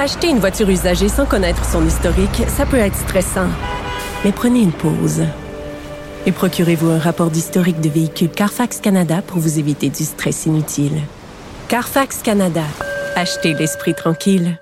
Acheter une voiture usagée sans connaître son historique, ça peut être stressant. Mais prenez une pause. Et procurez-vous un rapport d'historique de véhicule Carfax Canada pour vous éviter du stress inutile. Carfax Canada. Achetez l'esprit tranquille.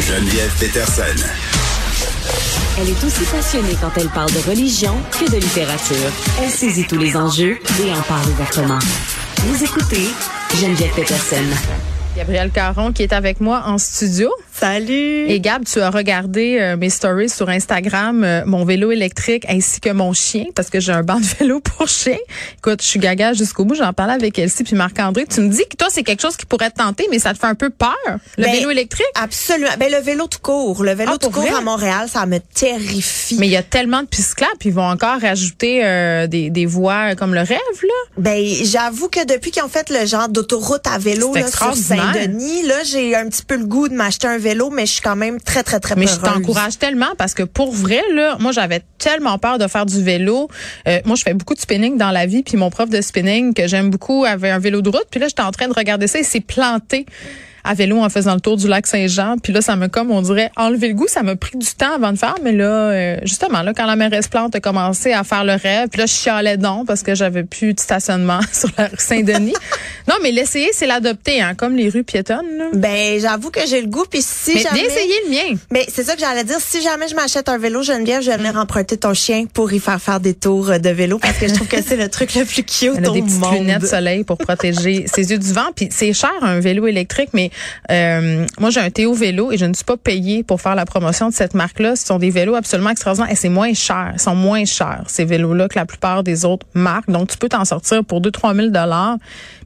Geneviève Peterson. Elle est aussi passionnée quand elle parle de religion que de littérature. Elle saisit tous les enjeux et en parle ouvertement. Vous écoutez Geneviève. Gabriel Caron qui est avec moi en studio. Salut. Et Gab, tu as regardé euh, mes stories sur Instagram, euh, mon vélo électrique ainsi que mon chien, parce que j'ai un banc de vélo pour chien. Écoute, je suis gaga jusqu'au bout. J'en parlais avec Elsie puis Marc-André. Tu me dis que toi, c'est quelque chose qui pourrait te tenter, mais ça te fait un peu peur, le Ben, vélo électrique? Absolument. Ben, le vélo tout court. Le vélo Ah, tout court vrai? à Montréal, ça me terrifie. Mais il y a tellement de pistes claires, puis ils vont encore rajouter euh, des, des voies comme le rêve, là. Ben, j'avoue que depuis qu'ils ont fait le genre d'autoroute à vélo là, sur. Saint-Denis, là, j'ai un petit peu le goût de m'acheter un vélo, mais je suis quand même très, très, très Mais je t'encourage tellement parce que pour vrai, là, moi, j'avais tellement peur de faire du vélo. Euh, moi, je fais beaucoup de spinning dans la vie, puis mon prof de spinning que j'aime beaucoup avait un vélo de route. Puis là, j'étais en train de regarder ça, il s'est planté à vélo en faisant le tour du lac Saint-Jean. Puis là, ça me comme, on dirait, enlever le goût. Ça m'a pris du temps avant de faire. Mais là, euh, justement, là, quand la mairesse Plante a commencé à faire le rêve, puis là, je chialais donc parce que j'avais plus de stationnement sur la rue Saint-Denis. non, mais l'essayer, c'est l'adopter, hein, comme les rues piétonnes. Là. Ben, j'avoue que j'ai le goût, puis si mais jamais... viens essayer le mien. Mais c'est ça que j'allais dire. Si jamais je m'achète un vélo, Geneviève, je vais venir emprunter ton chien pour y faire faire des tours de vélo parce que je trouve que c'est le truc le plus cute Elle a au des petites monde. lunettes de soleil pour protéger ses yeux du vent. Puis c'est cher un vélo électrique, mais euh, moi j'ai un Théo vélo et je ne suis pas payée pour faire la promotion de cette marque-là. Ce sont des vélos absolument extraordinaires et c'est moins cher. Ils sont moins chers ces vélos-là que la plupart des autres marques. Donc tu peux t'en sortir pour 2-3 000 dollars.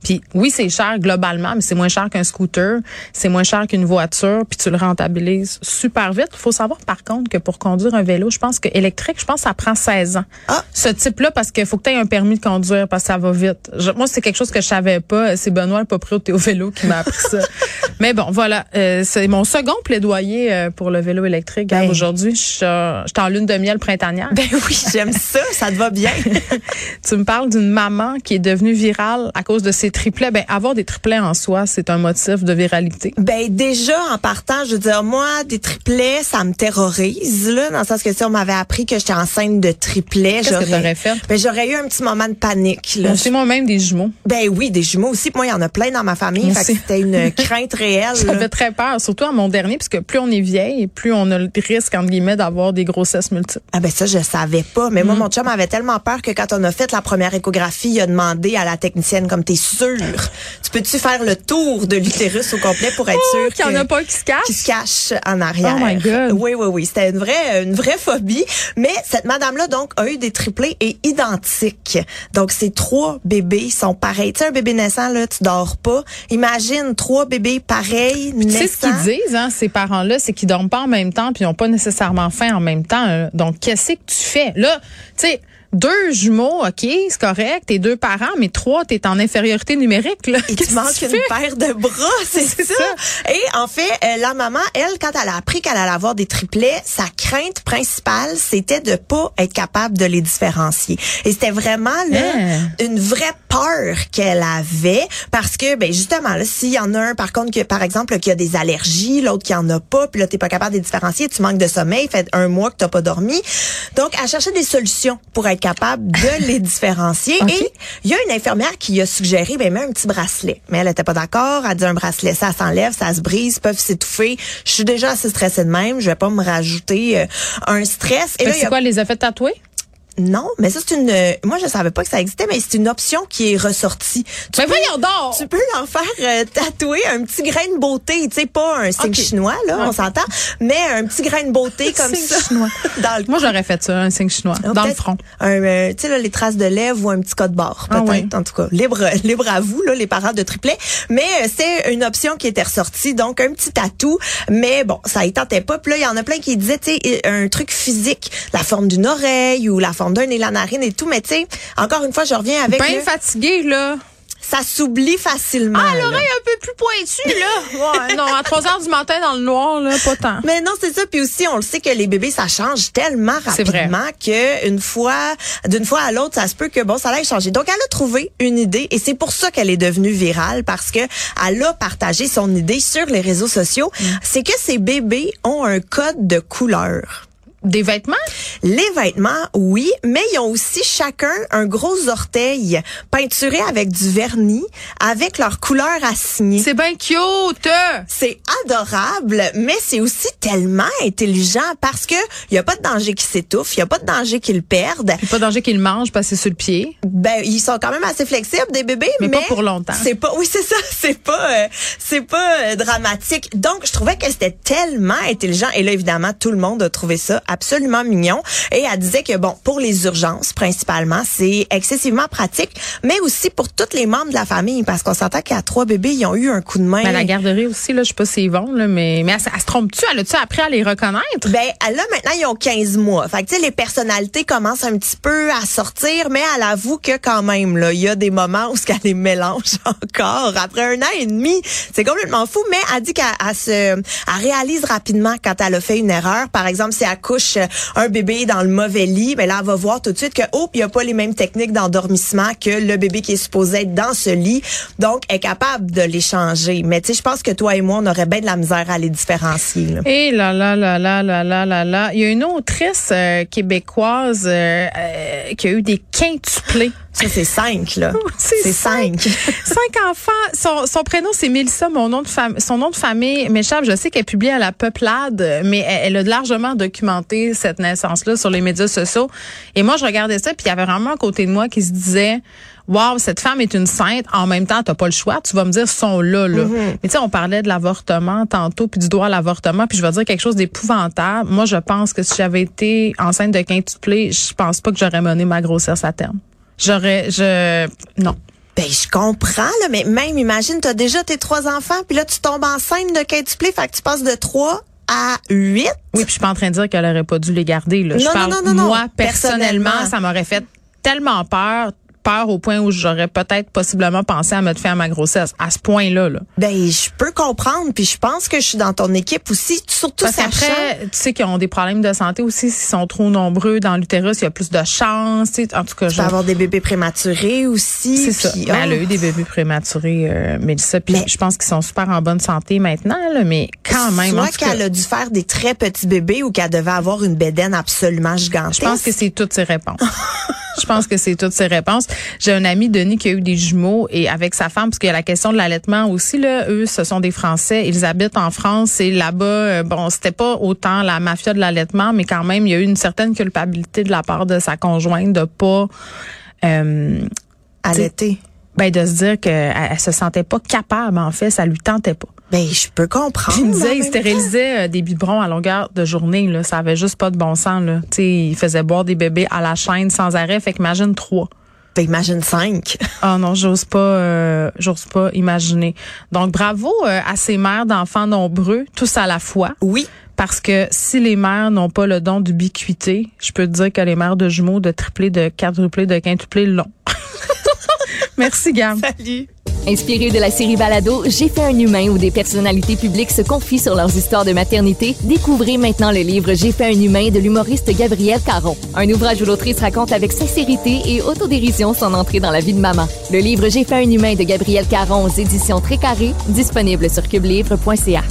Puis oui c'est cher globalement, mais c'est moins cher qu'un scooter, c'est moins cher qu'une voiture. Puis tu le rentabilises super vite. Il faut savoir par contre que pour conduire un vélo, je pense que électrique, je pense que ça prend 16 ans. Ah. Ce type-là parce qu'il faut que tu aies un permis de conduire parce que ça va vite. Je- moi, c'est quelque chose que je savais pas. C'est Benoît le propriétaire au vélo qui m'a appris ça. Mais bon, voilà. Euh, c'est mon second plaidoyer euh, pour le vélo électrique. Ben. Aujourd'hui, je suis euh, j'étais en lune de miel printanière. Ben oui, j'aime ça. Ça te va bien. tu me parles d'une maman qui est devenue virale à cause de ses triplets. Ben, avoir des triplets en soi, c'est un motif de viralité. Ben déjà en partant, je veux dire moi des triplets, ça me terrorise là dans le sens que si on m'avait appris que j'étais enceinte de triplets, Qu'est-ce que j'aurais t'aurais fait? Ben j'aurais eu un petit moment de panique là. Moi-même, des jumeaux. Ben oui, des jumeaux aussi. Moi, il y en a plein dans ma famille. Que c'était une crainte réelle. là. J'avais très peur, surtout à mon dernier, parce que plus on est vieille, plus on a le risque, entre guillemets, d'avoir des grossesses multiples. Ah ben ça, je savais pas. Mais moi, mon chum avait tellement peur que quand on a fait la première échographie, il a demandé à la technicienne, comme t'es sûre, tu peux-tu faire le tour de l'utérus au complet pour être sûr Oh, qu'il y en a pas qui se cachent? qui se cache en arrière? Oh my God. Oui, oui, oui. C'était une vraie, une vraie phobie. Mais cette madame-là, donc, a eu des triplés et identiques. Donc, ces trois bébés sont pareils. Tu sais, un bébé naissant, là, tu dors pas. Imagine trois bébés pareils, Tu sais ce qu'ils disent, hein, ces parents-là, c'est qu'ils dorment pas en même temps puis ils n'ont pas nécessairement faim en même temps. hein. Donc, qu'est-ce que tu fais? Là, tu sais, deux jumeaux, OK, c'est correct, t'es deux parents, mais trois, t'es en infériorité numérique. Là. Et tu que manques une paire de bras, c'est C'est ça. ça. Et en fait, euh, la maman, elle, quand elle a appris qu'elle allait avoir des triplets, sa crainte principale, c'était de pas être capable de les différencier. Et c'était vraiment là Hein? une vraie peur qu'elle avait parce que ben justement là, s'il y en a un par contre que par exemple qui a des allergies, l'autre qui en a pas, puis là t'es pas capable de les différencier, tu manques de sommeil, fait un mois que t'as pas dormi. Donc elle cherchait des solutions pour être capable de les différencier et il y a une infirmière qui a suggéré, ben, mets un petit bracelet. Mais elle était pas d'accord. Elle dit un bracelet, ça s'enlève, ça se brise, peuvent s'étouffer. Je suis déjà assez stressée de même. Je vais pas me rajouter euh, un stress. Et là, C'est a- quoi, les a fait tatouer? Non, mais ça c'est une. euh, Moi, je savais pas que ça existait, mais c'est une option qui est ressortie. Tu Mais peux- voyons donc! Tu peux leur faire euh, tatouer un petit grain de beauté, tu sais, pas un signe Ok. chinois là, on s'entend, mais un petit grain de beauté comme signe ça chinois. dans le Moi, j'aurais fait ça, un signe chinois, Ah, dans le peut-être front. Un, euh, tu sais, là, les traces de lèvres ou un petit code barre, Ah peut-être. En tout cas, libre, libre à vous, là, les parents de triplet. Mais euh, c'est une option qui était ressortie, donc un petit tatou. Mais bon, ça y tentait pas. Puis là, il y en a plein qui disaient, tu sais, un truc physique, la forme d'une oreille ou la forme d'un nez, la narine et tout. Mais tu sais, encore une fois, je reviens avec Ben le- fatigué, là. ça s'oublie facilement. Ah, l'oreille un peu plus pointue, là. Ouais, non, à 3 heures du matin dans le noir, là, pas tant. Mais non, c'est ça. Puis aussi, on le sait que les bébés, ça change tellement rapidement que une fois, d'une fois à l'autre, ça se peut que bon, ça allait changer. Donc, elle a trouvé une idée et c'est pour ça qu'elle est devenue virale parce que elle a partagé son idée sur les réseaux sociaux. Mm. C'est que ces bébés ont un code de couleur. Des vêtements? Les vêtements, oui, mais ils ont aussi chacun un gros orteil peinturé avec du vernis, avec leur couleur assignée. C'est bien cute! C'est adorable, mais c'est aussi tellement intelligent parce que il y a pas de danger qu'ils s'étouffent, il y a pas de danger qu'ils le perdent. Il pas danger qu'il mange parce que c'est sur le pied. Ben ils sont quand même assez flexibles des bébés, Mais mais, pas pour longtemps. C'est pas oui, c'est ça, c'est pas euh, c'est pas euh, dramatique. Donc je trouvais que c'était tellement intelligent et là évidemment tout le monde a trouvé ça absolument mignon et elle disait que bon, pour les urgences principalement, c'est excessivement pratique, mais aussi pour tous les membres de la famille parce qu'on s'entend qu'à trois bébés, ils ont eu un coup de main. Mais à la garderie aussi, là, je sais pas s'ils vont, là, mais, mais elle, se- elle se trompe-tu? Elle a-tu appris à les reconnaître? Ben là maintenant ils ont 15 mois. Fait que tu sais les personnalités commencent un petit peu à sortir, mais elle avoue que quand même là, il y a des moments où ce qu'elle les mélange encore après un an et demi. C'est complètement fou, mais elle dit qu'elle elle se elle réalise rapidement quand elle a fait une erreur. Par exemple, si elle couche euh, un bébé dans le mauvais lit, mais là, elle va voir tout de suite que, oh, il n'y a pas les mêmes techniques d'endormissement que le bébé qui est supposé être dans ce lit. Donc, elle est capable de les changer. Mais tu sais, je pense que toi et moi, on aurait bien de la misère à les différencier. Là. Eh là, là, là, là, là, là, là. Il y a une autrice euh, québécoise euh, euh, qui a eu des quintuplés. Ça c'est cinq là. C'est cinq. Cinq enfants. Son, son prénom, c'est Mélissa. Mon nom de fam- son nom de famille m'échappe. Je sais qu'elle publie à la Peuplade, mais elle, elle a largement documenté cette naissance-là sur les médias sociaux. Et moi, je regardais ça, puis il y avait vraiment un côté de moi qui se disait, Wow, cette femme est une sainte. En même temps, t'as pas le choix. Tu vas me dire, sont là, là. Mais tu sais, on parlait de l'avortement tantôt, puis du droit à l'avortement, puis je vais dire quelque chose d'épouvantable. Moi, je pense que si j'avais été enceinte de quintuplé, je pense pas que j'aurais mené ma grossesse à terme. J'aurais, je, non. Ben, je comprends, là, mais même, imagine, t'as déjà tes trois enfants, puis là, tu tombes enceinte de quintuplé, fait que tu passes de trois à huit. Oui, puis je suis pas en train de dire qu'elle aurait pas dû les garder. Là. je Non, non, parle, non, non, non. moi, personnellement, Personnellement. ça m'aurait fait tellement peur, peur au point où j'aurais peut-être possiblement pensé à mettre fin à ma grossesse. À ce point-là, là. Ben, je peux comprendre, puis je pense que je suis dans ton équipe aussi, surtout Parce sachant... qu'après, tu sais qu'ils ont des problèmes de santé aussi. S'ils sont trop nombreux dans l'utérus, il y a plus de chances. tu sais. En tout cas, Tu je... peux avoir des bébés prématurés aussi. c'est ça. Mais elle a oh. eu des bébés prématurés, euh, Mélissa. Puis Mais- je pense qu'ils sont super en bonne santé maintenant, là, mais quand même. Soit qu'elle a dû faire des très petits bébés ou qu'elle devait avoir une bédaine absolument gigantesque. Je pense que c'est toutes ces réponses. Je pense que c'est toutes ces réponses. J'ai un ami, Denis, qui a eu des jumeaux et avec sa femme, parce qu'il y a la question de l'allaitement aussi, là, eux, ce sont des Français. Ils habitent en France et là-bas, euh, bon, c'était pas autant la mafia de l'allaitement, mais quand même, il y a eu une certaine culpabilité de la part de sa conjointe de pas, euh, Allaiter. ben, de se dire qu'elle elle se sentait pas capable, en fait, ça lui tentait pas. Ben, je peux comprendre. Il me disait, il stérilisait euh, des biberons à longueur de journée. Là. Ça avait juste pas de bon sens. Là. Tu sais, il faisait boire des bébés à la chaîne sans arrêt. Fait qu'imagine trois. Ben, imagine cinq. Ah non, j'ose pas, euh, j'ose pas imaginer. Donc bravo euh, à ces mères d'enfants nombreux, tous à la fois. Oui. Parce que si les mères n'ont pas le don d'ubiquité, je peux te dire que les mères de jumeaux, de triplés, de quadruplés, de quintuplés l'ont. Merci, Gam. Salut. Inspiré de la série Balado, J'ai fait un humain où des personnalités publiques se confient sur leurs histoires de maternité, découvrez maintenant le livre J'ai fait un humain de l'humoriste Gabriel Caron. Un ouvrage où l'autrice raconte avec sincérité et autodérision son entrée dans la vie de maman. Le livre J'ai fait un humain de Gabriel Caron aux éditions Très Carré, disponible sur cubelivre.ca.